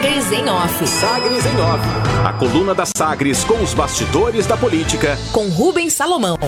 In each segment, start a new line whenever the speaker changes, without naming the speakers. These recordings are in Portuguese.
Sagres em Off.
Sagres em Off. A coluna da Sagres com os bastidores da política.
Com Rubens Salomão.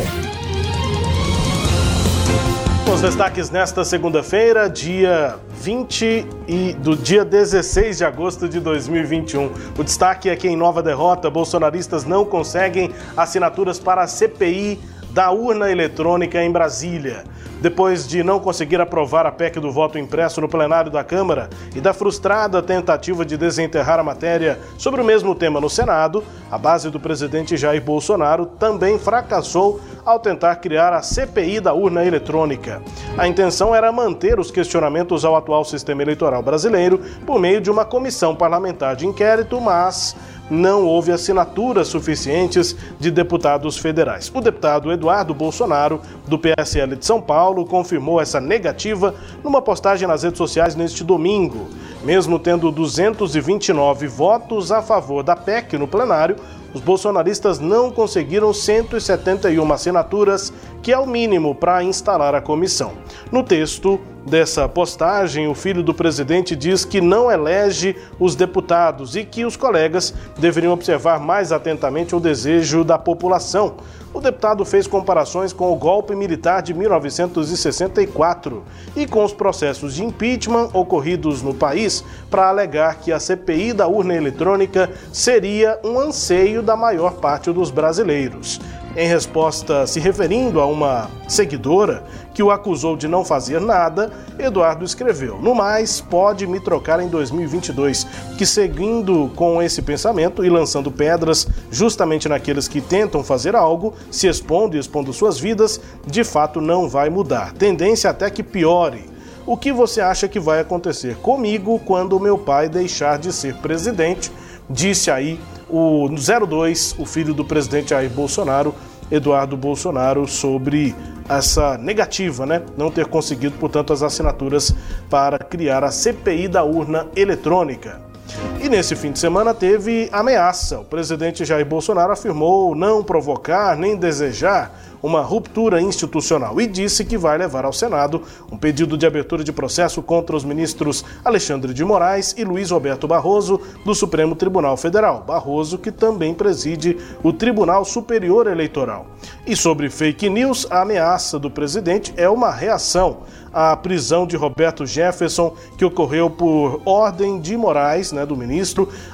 Os destaques nesta segunda-feira, dia 20 e do dia 16 de agosto de 2021. O destaque é que em nova derrota, bolsonaristas não conseguem assinaturas para a CPI da urna eletrônica em Brasília. Depois de não conseguir aprovar a PEC do voto impresso no plenário da Câmara e da frustrada tentativa de desenterrar a matéria sobre o mesmo tema no Senado, a base do presidente Jair Bolsonaro também fracassou ao tentar criar a CPI da urna eletrônica. A intenção era manter os questionamentos ao atual sistema eleitoral brasileiro por meio de uma comissão parlamentar de inquérito, mas não houve assinaturas suficientes de deputados federais. O deputado Eduardo Bolsonaro, do PSL de São Paulo, confirmou essa negativa numa postagem nas redes sociais neste domingo. Mesmo tendo 229 votos a favor da PEC no plenário, os bolsonaristas não conseguiram 171 assinaturas, que é o mínimo para instalar a comissão. No texto dessa postagem, o filho do presidente diz que não elege os deputados e que os colegas deveriam observar mais atentamente o desejo da população. O deputado fez comparações com o golpe militar de 1964 e com os processos de impeachment ocorridos no país para alegar que a CPI da urna eletrônica seria um anseio da maior parte dos brasileiros. Em resposta, se referindo a uma seguidora que o acusou de não fazer nada, Eduardo escreveu: No mais, pode me trocar em 2022. Que seguindo com esse pensamento e lançando pedras justamente naqueles que tentam fazer algo, se expondo e expondo suas vidas, de fato não vai mudar. Tendência até que piore. O que você acha que vai acontecer comigo quando meu pai deixar de ser presidente? Disse aí o 02, o filho do presidente Jair Bolsonaro, Eduardo Bolsonaro, sobre essa negativa, né? Não ter conseguido, portanto, as assinaturas para criar a CPI da urna eletrônica. E nesse fim de semana teve ameaça. O presidente Jair Bolsonaro afirmou não provocar nem desejar uma ruptura institucional e disse que vai levar ao Senado um pedido de abertura de processo contra os ministros Alexandre de Moraes e Luiz Roberto Barroso do Supremo Tribunal Federal. Barroso, que também preside o Tribunal Superior Eleitoral. E sobre fake news, a ameaça do presidente é uma reação à prisão de Roberto Jefferson, que ocorreu por ordem de Moraes, né, do ministro,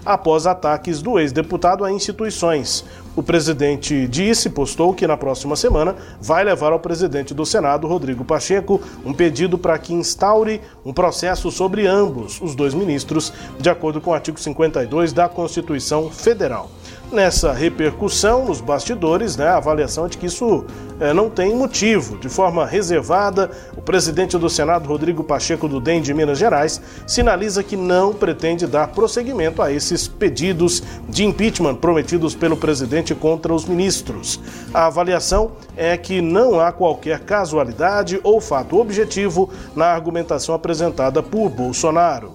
após ataques do ex-deputado a instituições. O presidente disse, postou que na próxima semana vai levar ao presidente do Senado, Rodrigo Pacheco, um pedido para que instaure um processo sobre ambos, os dois ministros, de acordo com o artigo 52 da Constituição Federal nessa repercussão nos bastidores, né, a avaliação é de que isso é, não tem motivo. De forma reservada, o presidente do Senado, Rodrigo Pacheco do DEM de Minas Gerais, sinaliza que não pretende dar prosseguimento a esses pedidos de impeachment prometidos pelo presidente contra os ministros. A avaliação é que não há qualquer casualidade ou fato objetivo na argumentação apresentada por Bolsonaro.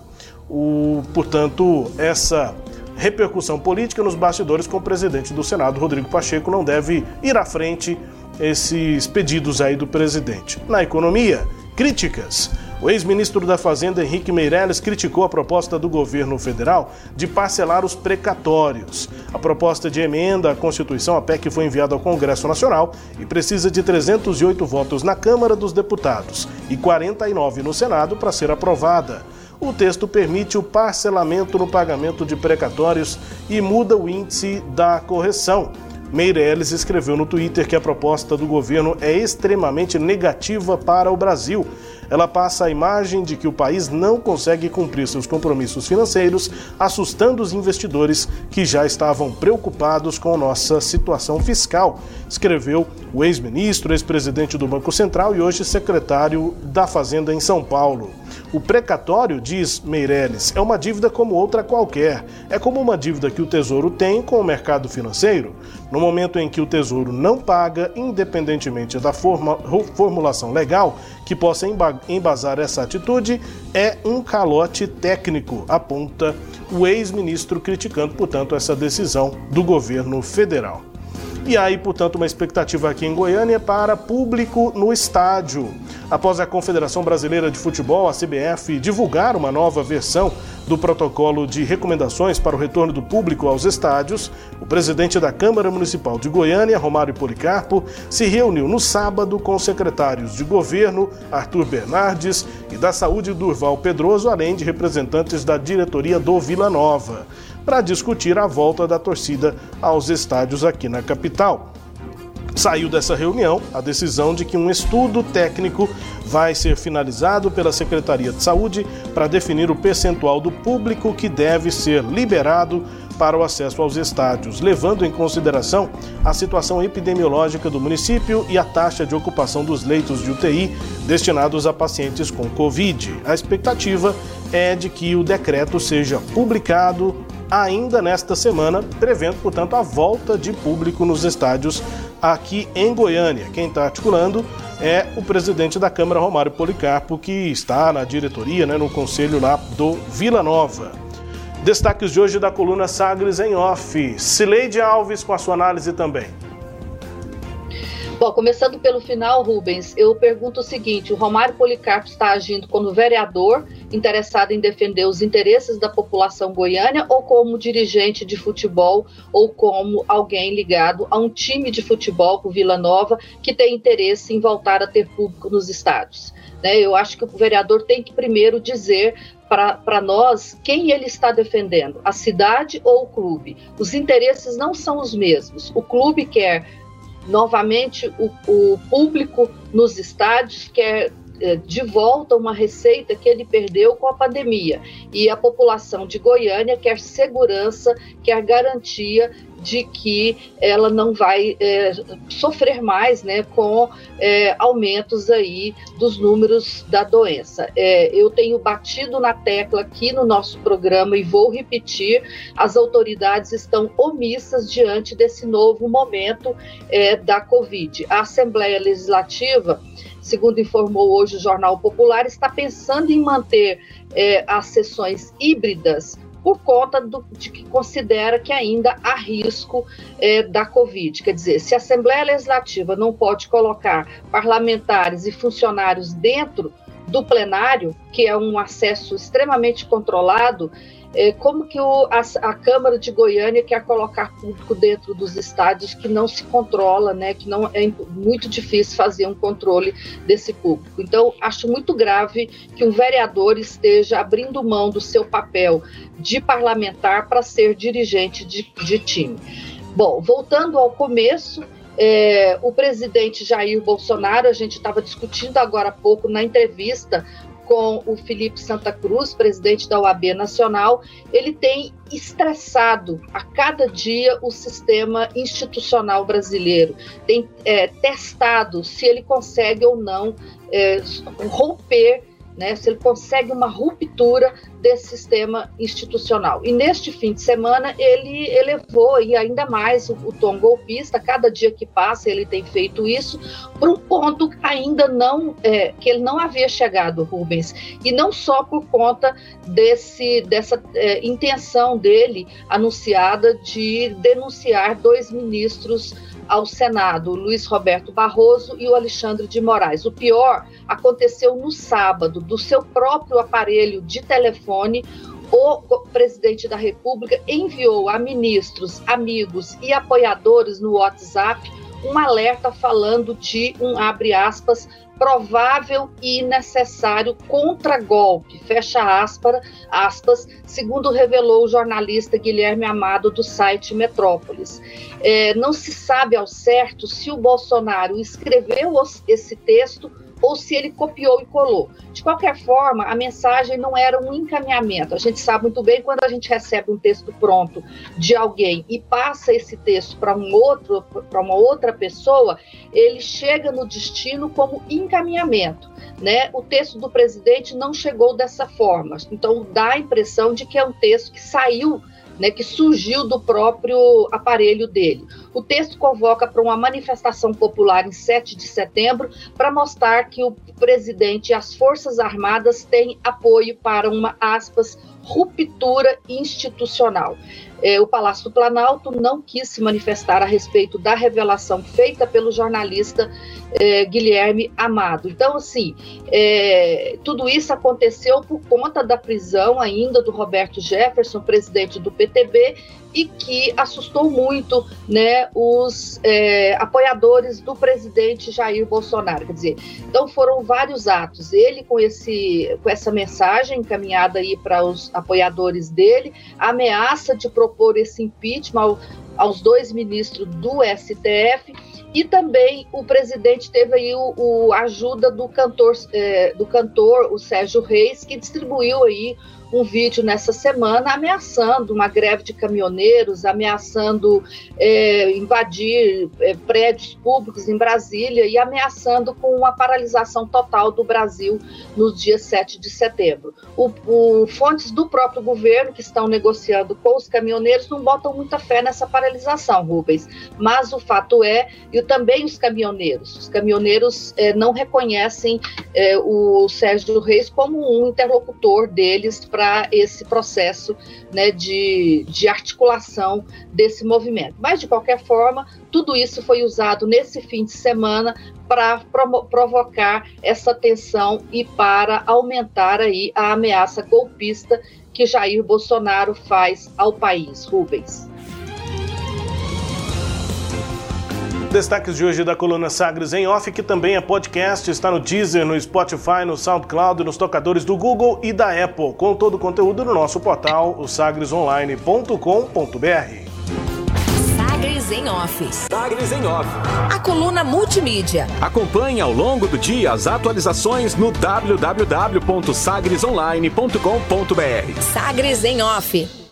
O, portanto, essa repercussão política nos bastidores com o presidente do Senado, Rodrigo Pacheco, não deve ir à frente esses pedidos aí do presidente. Na economia, críticas. O ex-ministro da Fazenda, Henrique Meirelles, criticou a proposta do governo federal de parcelar os precatórios. A proposta de emenda à Constituição, a PEC, foi enviada ao Congresso Nacional e precisa de 308 votos na Câmara dos Deputados e 49 no Senado para ser aprovada. O texto permite o parcelamento no pagamento de precatórios e muda o índice da correção. Meirelles escreveu no Twitter que a proposta do governo é extremamente negativa para o Brasil. Ela passa a imagem de que o país não consegue cumprir seus compromissos financeiros, assustando os investidores que já estavam preocupados com nossa situação fiscal, escreveu o ex-ministro, ex-presidente do Banco Central e hoje secretário da Fazenda em São Paulo. O precatório, diz Meirelles, é uma dívida como outra qualquer. É como uma dívida que o Tesouro tem com o mercado financeiro. No momento em que o Tesouro não paga, independentemente da forma, formulação legal que possa embasar essa atitude, é um calote técnico, aponta o ex-ministro, criticando, portanto, essa decisão do governo federal. E aí, portanto, uma expectativa aqui em Goiânia para público no estádio. Após a Confederação Brasileira de Futebol, a CBF, divulgar uma nova versão do protocolo de recomendações para o retorno do público aos estádios, o presidente da Câmara Municipal de Goiânia, Romário Policarpo, se reuniu no sábado com os secretários de governo, Arthur Bernardes, e da Saúde, Durval Pedroso, além de representantes da diretoria do Vila Nova para discutir a volta da torcida aos estádios aqui na capital. Saiu dessa reunião a decisão de que um estudo técnico vai ser finalizado pela Secretaria de Saúde para definir o percentual do público que deve ser liberado para o acesso aos estádios, levando em consideração a situação epidemiológica do município e a taxa de ocupação dos leitos de UTI destinados a pacientes com Covid. A expectativa é de que o decreto seja publicado ainda nesta semana, prevendo, portanto, a volta de público nos estádios aqui em Goiânia. Quem está articulando é o presidente da Câmara, Romário Policarpo, que está na diretoria, né, no conselho lá do Vila Nova. Destaques de hoje da coluna Sagres em Off. Cileide Alves com a sua análise também.
Bom, começando pelo final, Rubens, eu pergunto o seguinte: o Romário Policarpo está agindo como vereador interessado em defender os interesses da população goiânia ou como dirigente de futebol ou como alguém ligado a um time de futebol com Vila Nova que tem interesse em voltar a ter público nos estádios? Né? Eu acho que o vereador tem que primeiro dizer para nós quem ele está defendendo, a cidade ou o clube. Os interesses não são os mesmos. O clube quer novamente o, o público nos estádios quer de volta uma receita que ele perdeu com a pandemia. E a população de Goiânia quer segurança, quer garantia de que ela não vai é, sofrer mais né, com é, aumentos aí dos números da doença. É, eu tenho batido na tecla aqui no nosso programa e vou repetir: as autoridades estão omissas diante desse novo momento é, da Covid. A Assembleia Legislativa segundo informou hoje o Jornal Popular, está pensando em manter é, as sessões híbridas por conta do, de que considera que ainda há risco é, da Covid. Quer dizer, se a Assembleia Legislativa não pode colocar parlamentares e funcionários dentro do plenário, que é um acesso extremamente controlado, como que o, a, a, Câmara de Goiânia quer colocar público dentro dos estádios que não se controla, né, que não é muito difícil fazer um controle desse público. Então, acho muito grave que um vereador esteja abrindo mão do seu papel de parlamentar para ser dirigente de, de time. Bom, voltando ao começo, é, o presidente Jair Bolsonaro, a gente estava discutindo agora há pouco na entrevista com o Felipe Santa Cruz, presidente da OAB Nacional, ele tem estressado a cada dia o sistema institucional brasileiro, tem é, testado se ele consegue ou não é, romper né, se ele consegue uma ruptura desse sistema institucional. E neste fim de semana ele elevou e ainda mais o, o tom golpista, cada dia que passa ele tem feito isso, para um ponto ainda não é, que ele não havia chegado, Rubens, e não só por conta desse dessa é, intenção dele anunciada de denunciar dois ministros ao Senado, Luiz Roberto Barroso e o Alexandre de Moraes. O pior aconteceu no sábado, do seu próprio aparelho de telefone, o presidente da República enviou a ministros, amigos e apoiadores no WhatsApp um alerta falando de um abre aspas provável e necessário contragolpe, fecha aspas, aspas, segundo revelou o jornalista Guilherme Amado do site Metrópolis. É, não se sabe ao certo se o Bolsonaro escreveu esse texto ou se ele copiou e colou. De qualquer forma, a mensagem não era um encaminhamento. A gente sabe muito bem quando a gente recebe um texto pronto de alguém e passa esse texto para um outro, para uma outra pessoa, ele chega no destino como encaminhamento. Né? O texto do presidente não chegou dessa forma. Então dá a impressão de que é um texto que saiu né, que surgiu do próprio aparelho dele. O texto convoca para uma manifestação popular em 7 de setembro para mostrar que o presidente e as Forças Armadas têm apoio para uma, aspas, ruptura institucional. É, o Palácio do Planalto não quis se manifestar a respeito da revelação feita pelo jornalista é, Guilherme Amado. Então, assim, é, tudo isso aconteceu por conta da prisão ainda do Roberto Jefferson, presidente do PTB, e que assustou muito né, os é, apoiadores do presidente Jair Bolsonaro. Quer dizer, então foram vários atos. Ele com, esse, com essa mensagem encaminhada aí para os apoiadores dele, a ameaça de propor esse impeachment ao, aos dois ministros do STF e também o presidente teve aí o, o ajuda do cantor, é, do cantor, o Sérgio Reis, que distribuiu aí um vídeo nessa semana ameaçando uma greve de caminhoneiros, ameaçando é, invadir é, prédios públicos em Brasília e ameaçando com uma paralisação total do Brasil no dia 7 de setembro. O, o, fontes do próprio governo que estão negociando com os caminhoneiros não botam muita fé nessa paralisação, Rubens. Mas o fato é, e também os caminhoneiros, os caminhoneiros é, não reconhecem é, o Sérgio Reis como um interlocutor deles para para esse processo né, de, de articulação desse movimento. Mas, de qualquer forma, tudo isso foi usado nesse fim de semana para provocar essa tensão e para aumentar aí a ameaça golpista que Jair Bolsonaro faz ao país. Rubens.
Destaques de hoje da coluna Sagres em Off, que também é podcast, está no Deezer, no Spotify, no SoundCloud, nos tocadores do Google e da Apple, com todo o conteúdo no nosso portal, o sagresonline.com.br.
Sagres em Off.
Sagres em Off.
A coluna multimídia.
Acompanhe ao longo do dia as atualizações no www.sagresonline.com.br.
Sagres em Off.